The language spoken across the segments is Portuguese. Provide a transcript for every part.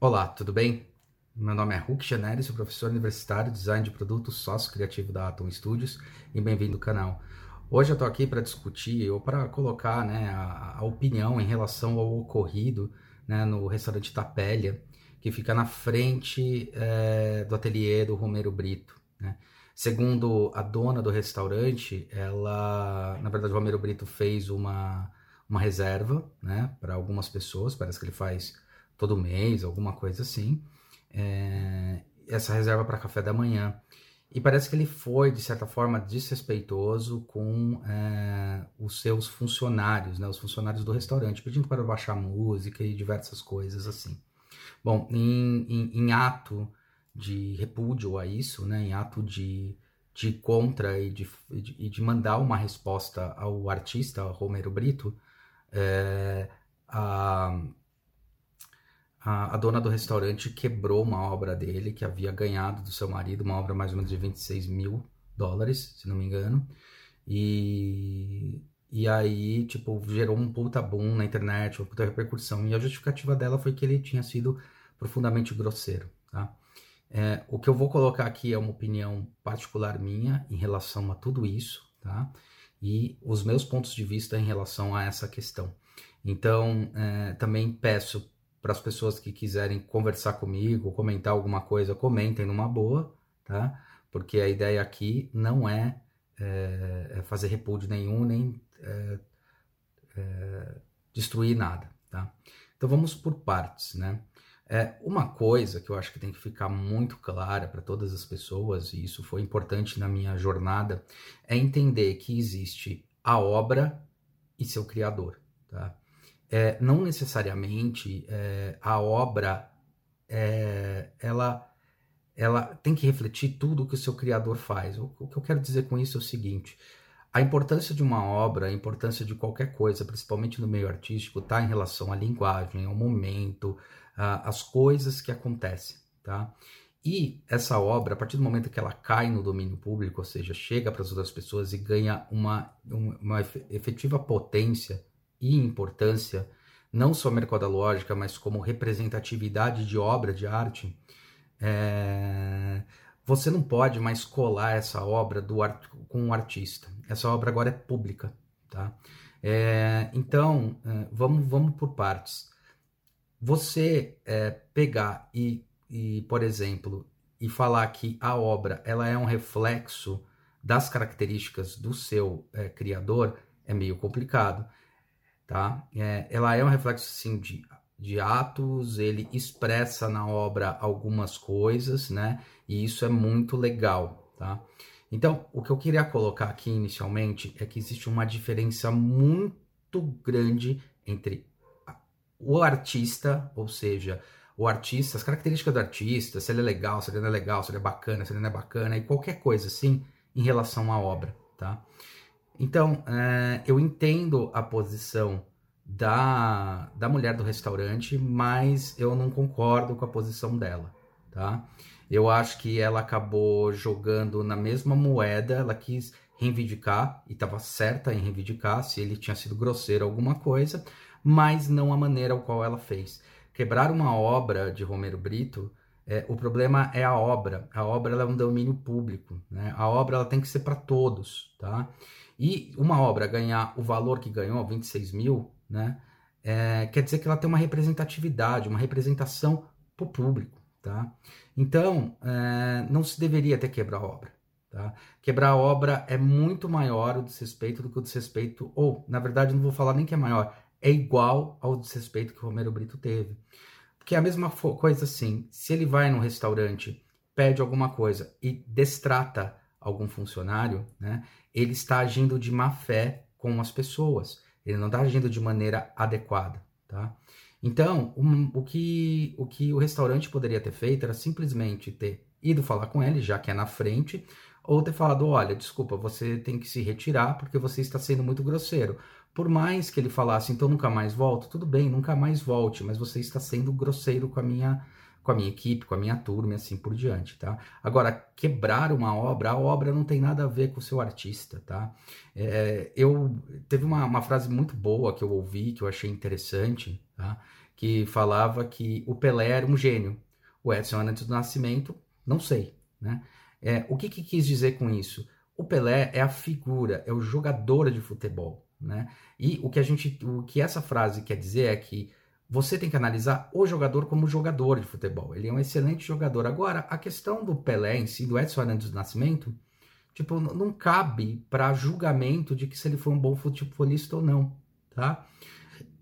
Olá, tudo bem? Meu nome é Hulk Janelli, sou professor universitário de design de produtos sócio criativo da Atom Studios e bem-vindo ao canal. Hoje eu estou aqui para discutir ou para colocar né, a, a, opinião em relação ao ocorrido né, no restaurante Tapélia, que fica na frente é, do ateliê do Romero Brito. Né? Segundo a dona do restaurante, ela, na verdade, o Romero Brito fez uma, uma reserva né, para algumas pessoas, parece que ele faz todo mês, alguma coisa assim, é, essa reserva para café da manhã. E parece que ele foi, de certa forma, desrespeitoso com é, os seus funcionários, né, os funcionários do restaurante, pedindo para baixar música e diversas coisas assim. Bom, em, em, em ato de repúdio a isso, né, em ato de, de contra e de, de, de mandar uma resposta ao artista Romero Brito, é, a, a, a, dona do restaurante quebrou uma obra dele que havia ganhado do seu marido, uma obra mais ou menos de 26 mil dólares, se não me engano. E, e aí, tipo, gerou um puta boom na internet, uma puta repercussão. E a justificativa dela foi que ele tinha sido profundamente grosseiro, tá? É, o que eu vou colocar aqui é uma opinião particular minha em relação a tudo isso, tá? E os meus pontos de vista em relação a essa questão. Então, é, também peço para as pessoas que quiserem conversar comigo, comentar alguma coisa, comentem numa boa, tá? Porque a ideia aqui não é, é, é fazer repúdio nenhum, nem é, destruir nada, tá? Então vamos por partes, né? É, uma coisa que eu acho que tem que ficar muito clara para todas as pessoas, e isso foi importante na minha jornada, é entender que existe a obra e seu criador, tá? É, não necessariamente é, a obra é, ela ela tem que refletir tudo o que o seu criador faz. O, o, que eu quero dizer com isso é o seguinte: a importância de uma obra, a importância de qualquer coisa, principalmente no meio artístico, está em relação à linguagem, ao momento, às coisas que acontecem, tá? E essa obra, a partir do momento que ela cai no domínio público, ou seja, chega para as outras pessoas e ganha uma, uma efetiva potência e importância, não só mercadológica, mas como representatividade de obra de arte, é... você não pode mais colar essa obra do art... com um artista. Essa obra agora é pública, tá? É... Então, é... vamos, vamos por partes. Você é, pegar e, e, por exemplo, e falar que a obra ela é um reflexo das características do seu é, criador é meio complicado tá? É, ela é um reflexo sim de, de atos, ele expressa na obra algumas coisas, né? E isso é muito legal, tá? Então, o que eu queria colocar aqui inicialmente é que existe uma diferença muito grande entre o artista, ou seja, o artista, as características do artista, se ele é legal, se ele não é legal, se ele é bacana, se ele não é bacana, e qualquer coisa assim em relação à obra, tá? Então, é, eu entendo a posição da, da mulher do restaurante, mas eu não concordo com a posição dela, tá? Eu acho que ela acabou jogando na mesma moeda, ela quis reivindicar, e estava certa em reivindicar se ele tinha sido grosseiro alguma coisa, mas não a maneira ao qual ela fez. Quebrar uma obra de Romero Brito, é, o problema é a obra. A obra é um domínio público, né? A obra ela tem que ser para todos, tá? E uma obra ganhar o valor que ganhou, 26 mil, né? É, quer dizer que ela tem uma representatividade, uma representação para o público, tá? Então, é, não se deveria ter quebrar a obra, tá? Quebrar a obra é muito maior o desrespeito do que o desrespeito, ou, na verdade, não vou falar nem que é maior, é igual ao desrespeito que Romero Brito teve. Porque é a mesma coisa assim, se ele vai num restaurante, pede alguma coisa e destrata algum funcionário, né, ele está agindo de má fé com as pessoas. Ele não está agindo de maneira adequada, tá? Então, um, o, que, o que o restaurante poderia ter feito era simplesmente ter ido falar com ele, já que é na frente, ou ter falado: olha, desculpa, você tem que se retirar porque você está sendo muito grosseiro. Por mais que ele falasse, então nunca mais volto, tudo bem, nunca mais volte, mas você está sendo grosseiro com a minha com a minha equipe, com a minha turma e assim por diante, tá? Agora, quebrar uma obra, a obra não tem nada a ver com o seu artista, tá? É, eu teve uma, uma frase muito boa que eu ouvi, que eu achei interessante, tá? que falava que o Pelé era um gênio. O Edson antes do nascimento, não sei. Né? É, o que, que quis dizer com isso? O Pelé é a figura, é o jogador de futebol. Né? E o que a gente, o que essa frase quer dizer é que você tem que analisar o jogador como jogador de futebol. Ele é um excelente jogador. Agora, a questão do Pelé em si, do Edson Arantes do Nascimento, tipo, não cabe para julgamento de que se ele foi um bom futebolista ou não, tá?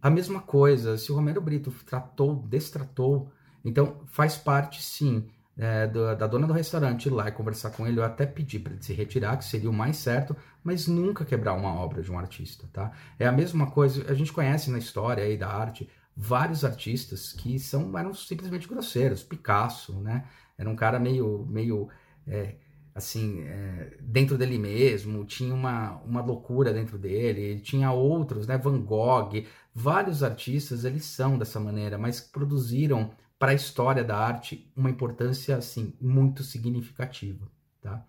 A mesma coisa, se o Romero Brito tratou, destratou, então faz parte sim é, da, da, dona do restaurante ir lá e conversar com ele, eu até pedi para ele se retirar, que seria o mais certo, mas nunca quebrar uma obra de um artista, tá? É a mesma coisa, a gente conhece na história aí da arte vários artistas que são eram simplesmente grosseiros, Picasso, né? Era um cara meio meio é, assim é, dentro dele mesmo, tinha uma, uma loucura dentro dele, tinha outros, né? Van Gogh, vários artistas eles são dessa maneira, mas produziram para a história da arte uma importância assim muito significativa, tá?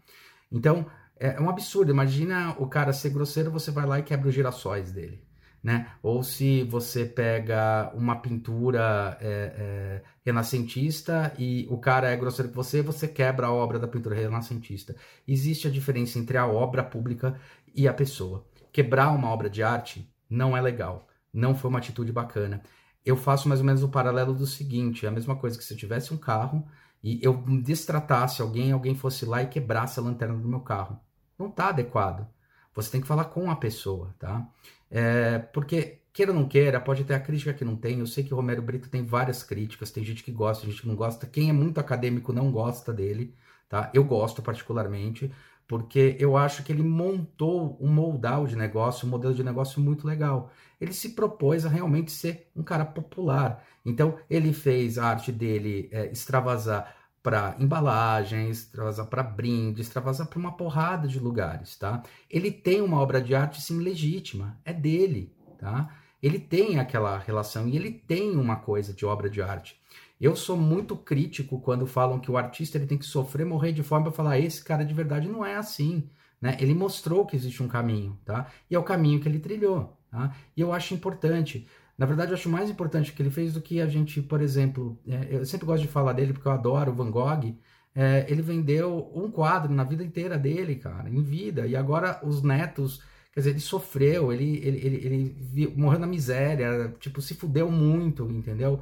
Então é um absurdo. Imagina o cara ser grosseiro, você vai lá e quebra os girassóis dele, né? Ou se você pega uma pintura é, é, renascentista e o cara é grosseiro com você, você quebra a obra da pintura renascentista. Existe a diferença entre a obra pública e a pessoa. Quebrar uma obra de arte não é legal. Não foi uma atitude bacana eu faço mais ou menos o paralelo do seguinte: é a mesma coisa que se eu tivesse um carro e eu destratasse alguém, alguém fosse lá e quebrasse a lanterna do meu carro. Não está adequado. Você tem que falar com a pessoa, tá? É, porque, queira ou não queira, pode ter a crítica que não tem. Eu sei que o Romero Brito tem várias críticas, tem gente que gosta, gente que não gosta. Quem é muito acadêmico não gosta dele, tá? Eu gosto particularmente, porque eu acho que ele montou um moldal de negócio, um modelo de negócio muito legal. Ele se propôs a realmente ser um cara popular. Então, ele fez a arte dele é, extravasar para embalagens, extravasar para brindes, extravasar para uma porrada de lugares, tá? Ele tem uma obra de arte sim legítima, é dele, tá? Ele tem aquela relação e ele tem uma coisa de obra de arte. Eu sou muito crítico quando falam que o artista ele tem que sofrer, morrer de fome para falar esse cara de verdade não é assim, né? Ele mostrou que existe um caminho, tá? E é o caminho que ele trilhou, tá? E eu acho importante. Na verdade, eu acho mais importante o que ele fez do que a gente, por exemplo, é, eu sempre gosto de falar dele porque eu adoro o Van Gogh. É, ele vendeu um quadro na vida inteira dele, cara, em vida, e agora os netos Quer dizer, ele sofreu, ele, ele, ele, ele, morreu na miséria, tipo, se fudeu muito, entendeu?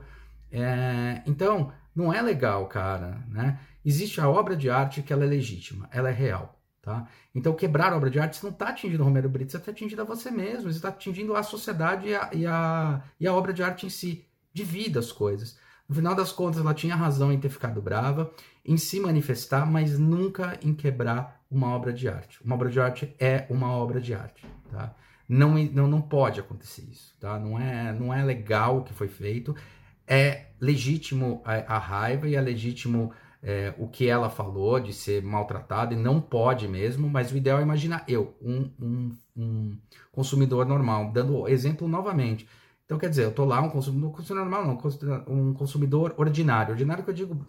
É, então, não é legal, cara, né? Existe a obra de arte que ela é legítima, ela é real, tá? Então, quebrar a obra de arte, você não está atingindo o Romero Brito, você está atingindo a você mesmo, você está atingindo a sociedade e a, e, a, e a obra de arte em si. Divida as coisas. No final das contas, ela tinha razão em ter ficado brava, em se manifestar, mas nunca em quebrar uma obra de arte. Uma obra de arte é uma obra de arte, tá? Não, não, não pode acontecer isso, tá? Não é, não é legal o que foi feito é legítimo a, a raiva e é legítimo é, o que ela falou de ser maltratada e não pode mesmo, mas o ideal é imaginar eu, um, um, um consumidor normal, dando exemplo novamente. Então, quer dizer, eu tô lá, um consumidor, consumidor normal, não, um consumidor ordinário. Ordinário que eu digo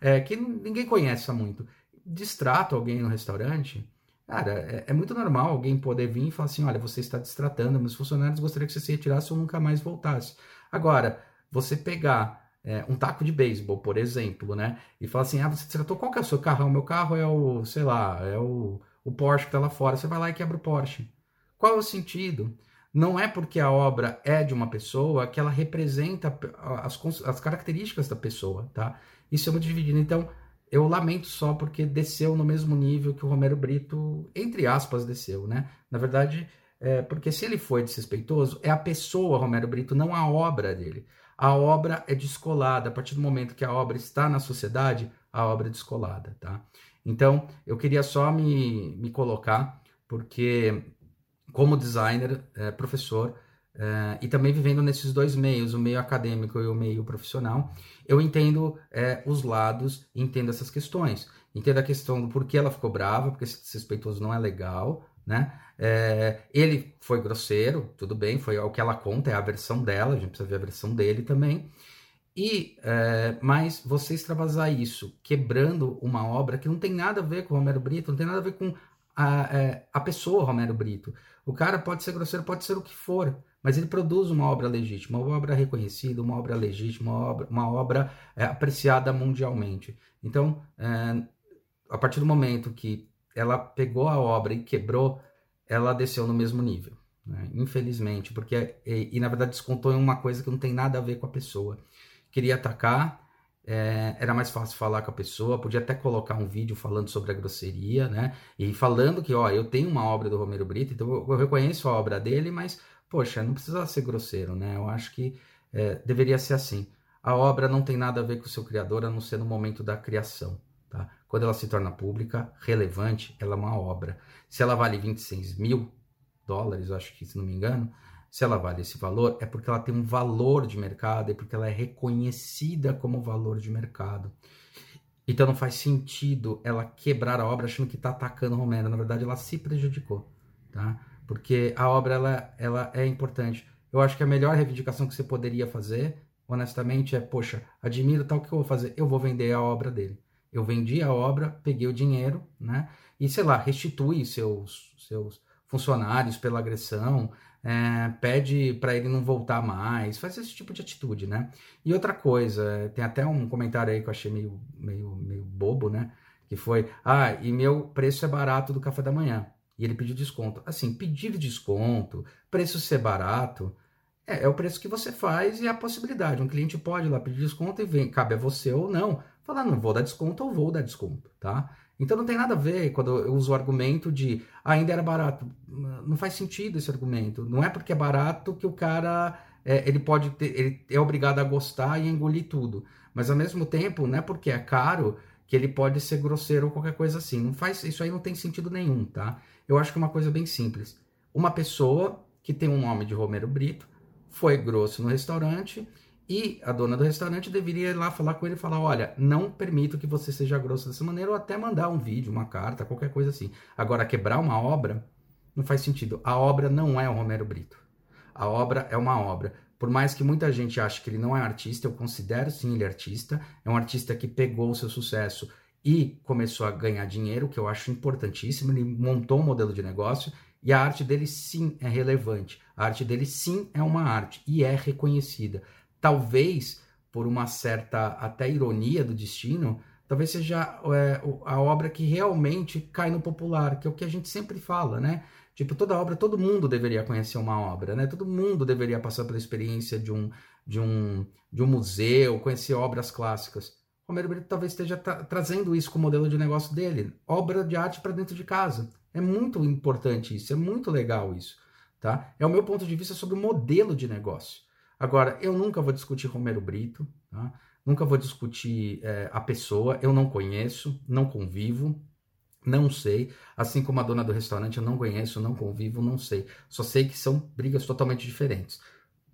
é, que ninguém conhece muito. Distrato alguém no restaurante, cara, é, é, muito normal alguém poder vir e falar assim: olha, você está distratando, meus funcionários gostariam que você se retirasse ou nunca mais voltasse. Agora, você pegar é, um taco de beisebol, por exemplo, né? E falar assim, ah, você tratou qual que é o seu carro? O meu carro é o, sei lá, é o, o Porsche que tá lá fora. Você vai lá e quebra o Porsche. Qual é o sentido? Não é porque a obra é de uma pessoa que ela representa as, as características da pessoa, tá? Isso é muito dividido. Então, eu lamento só porque desceu no mesmo nível que o Romero Brito, entre aspas, desceu, né? Na verdade, é, porque se ele foi desrespeitoso, é a pessoa Romero Brito, não a obra dele a obra é descolada. A partir do momento que a obra está na sociedade, a obra é descolada, tá? Então, eu queria só me, me colocar, porque como designer, é, professor, é, e também vivendo nesses dois meios, o meio acadêmico e o meio profissional, eu entendo é, os lados, entendo essas questões. Entendo a questão do porquê ela ficou brava, porque esse desrespeitoso não é legal, né? É, ele foi grosseiro, tudo bem, foi o que ela conta, é a versão dela, a gente precisa ver a versão dele também. E, é, mas você extravasar isso, quebrando uma obra que não tem nada a ver com Romero Brito, não tem nada a ver com a, é, a pessoa Romero Brito. O cara pode ser grosseiro, pode ser o que for, mas ele produz uma obra legítima, uma obra reconhecida, uma obra legítima, uma obra, uma obra é, apreciada mundialmente. Então, é, a partir do momento que ela pegou a obra e quebrou, ela desceu no mesmo nível. Né? Infelizmente, porque e, e, na verdade descontou em uma coisa que não tem nada a ver com a pessoa. Queria atacar, é, era mais fácil falar com a pessoa, podia até colocar um vídeo falando sobre a grosseria, né? E falando que, ó, eu tenho uma obra do Romero Brito, então eu, eu reconheço a obra dele, mas, poxa, não precisa ser grosseiro, né? Eu acho que é, deveria ser assim. A obra não tem nada a ver com o seu criador, a não ser no momento da criação. Tá? Quando ela se torna pública, relevante, ela é uma obra. Se ela vale 26 mil dólares, acho que se não me engano, se ela vale esse valor, é porque ela tem um valor de mercado, é porque ela é reconhecida como valor de mercado. Então não faz sentido ela quebrar a obra achando que está atacando Romero. Na verdade, ela se prejudicou, tá? Porque a obra ela, ela é importante. Eu acho que a melhor reivindicação que você poderia fazer, honestamente, é: poxa, admiro tal que eu vou fazer, eu vou vender a obra dele. Eu vendi a obra, peguei o dinheiro, né? E sei lá, restitui seus, seus funcionários pela agressão, é, pede para ele não voltar mais, faz esse tipo de atitude, né? E outra coisa, tem até um comentário aí que eu achei meio, meio, meio bobo, né? Que foi, ah, e meu preço é barato do café da manhã. E ele pediu desconto. Assim, pedir desconto, preço ser barato, é, é, o preço que você faz e a possibilidade. Um cliente pode ir lá pedir desconto e vem, cabe a você ou não. Falar, não vou dar desconto ou vou dar desconto, tá? Então não tem nada a ver quando eu uso o argumento de ah, ainda era barato. Não faz sentido esse argumento. Não é porque é barato que o cara é, ele pode ter, ele é obrigado a gostar e engolir tudo. Mas ao mesmo tempo, não é porque é caro que ele pode ser grosseiro ou qualquer coisa assim. Não faz isso aí não tem sentido nenhum, tá? Eu acho que é uma coisa bem simples. Uma pessoa que tem um nome de Romero Brito foi grosso no restaurante e a dona do restaurante deveria ir lá falar com ele e falar: olha, não permito que você seja grosso dessa maneira, ou até mandar um vídeo, uma carta, qualquer coisa assim. Agora, quebrar uma obra não faz sentido. A obra não é o Romero Brito. A obra é uma obra. Por mais que muita gente ache que ele não é artista, eu considero sim ele artista. É um artista que pegou o seu sucesso e começou a ganhar dinheiro, que eu acho importantíssimo. Ele montou um modelo de negócio e a arte dele sim é relevante. A arte dele sim é uma arte e é reconhecida talvez por uma certa até ironia do destino, talvez seja é, a obra que realmente cai no popular, que é o que a gente sempre fala, né? Tipo, toda obra, todo mundo deveria conhecer uma obra, né? Todo mundo deveria passar pela experiência de um, de um, de um museu, conhecer obras clássicas. Romero Brito talvez esteja tra trazendo isso como modelo de negócio dele, obra de arte para dentro de casa. É muito importante isso, é muito legal isso, tá? É o meu ponto de vista sobre o modelo de negócio. Agora, eu nunca vou discutir Romero Brito, tá? nunca vou discutir é, a pessoa, eu não conheço, não convivo, não sei. Assim como a dona do restaurante, eu não conheço, não convivo, não sei. Só sei que são brigas totalmente diferentes.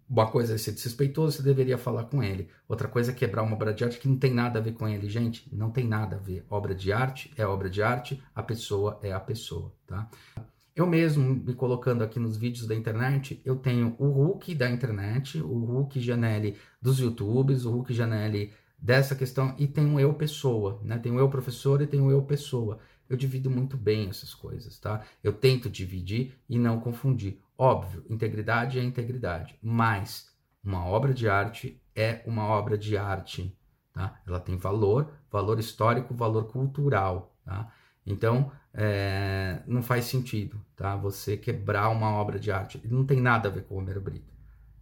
Uma coisa é ser desrespeitoso, você deveria falar com ele. Outra coisa é quebrar uma obra de arte que não tem nada a ver com ele. Gente, não tem nada a ver. Obra de arte é obra de arte, a pessoa é a pessoa, tá? Eu mesmo, me colocando aqui nos vídeos da internet, eu tenho o Hulk da internet, o Hulk Janelli dos YouTubes, o Hulk Janelli dessa questão, e tem eu pessoa, né? Tem eu professor e tem eu pessoa. Eu divido muito bem essas coisas, tá? Eu tento dividir e não confundir. Óbvio, integridade é integridade, mas uma obra de arte é uma obra de arte, tá? Ela tem valor, valor histórico, valor cultural, tá? Então, é, não faz sentido, tá? Você quebrar uma obra de arte. Não tem nada a ver com o Romero Brito.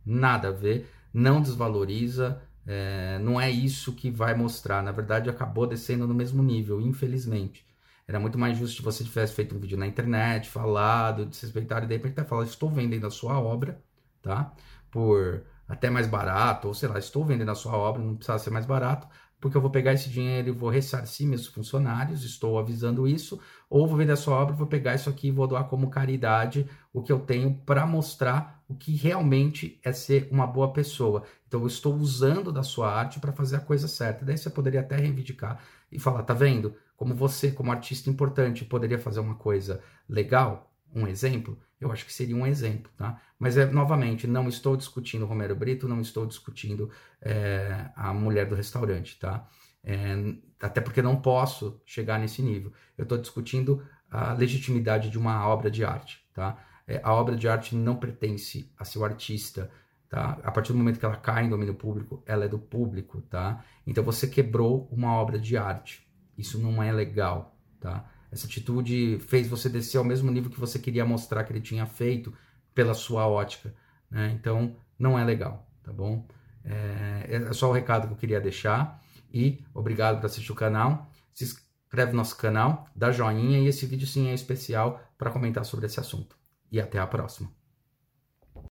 Nada a ver. Não desvaloriza. É, não é isso que vai mostrar. Na verdade, acabou descendo no mesmo nível, infelizmente. Era muito mais justo se você tivesse feito um vídeo na internet, falado, desrespeitado, e de repente falar, estou vendendo a sua obra, tá? Por até mais barato, ou sei lá, estou vendendo a sua obra, não precisa ser mais barato, porque eu vou pegar esse dinheiro e vou ressarcir meus funcionários, estou avisando isso, ou vou vender a sua obra, vou pegar isso aqui e vou doar como caridade o que eu tenho para mostrar o que realmente é ser uma boa pessoa. Então eu estou usando da sua arte para fazer a coisa certa. Daí você poderia até reivindicar e falar, tá vendo? Como você, como artista importante, poderia fazer uma coisa legal, um exemplo, eu acho que seria um exemplo, tá? Mas, é, novamente, não estou discutindo Romero Brito, não estou discutindo é, a mulher do restaurante, tá? É, até porque não posso chegar nesse nível. Eu estou discutindo a legitimidade de uma obra de arte, tá? é, a obra de arte não pertence a seu artista, tá? A partir do momento que ela cai em domínio público, ela é do público, tá? Então você quebrou uma obra de arte. Isso não é legal, tá? Essa atitude fez você descer ao mesmo nível que você queria mostrar que ele tinha feito pela sua ótica, né? Então não é legal, tá bom? É, é só o recado que eu queria deixar e obrigado por assistir o canal. Se inscreve no nosso canal, dá joinha e esse vídeo sim é especial para comentar sobre esse assunto. E até a próxima.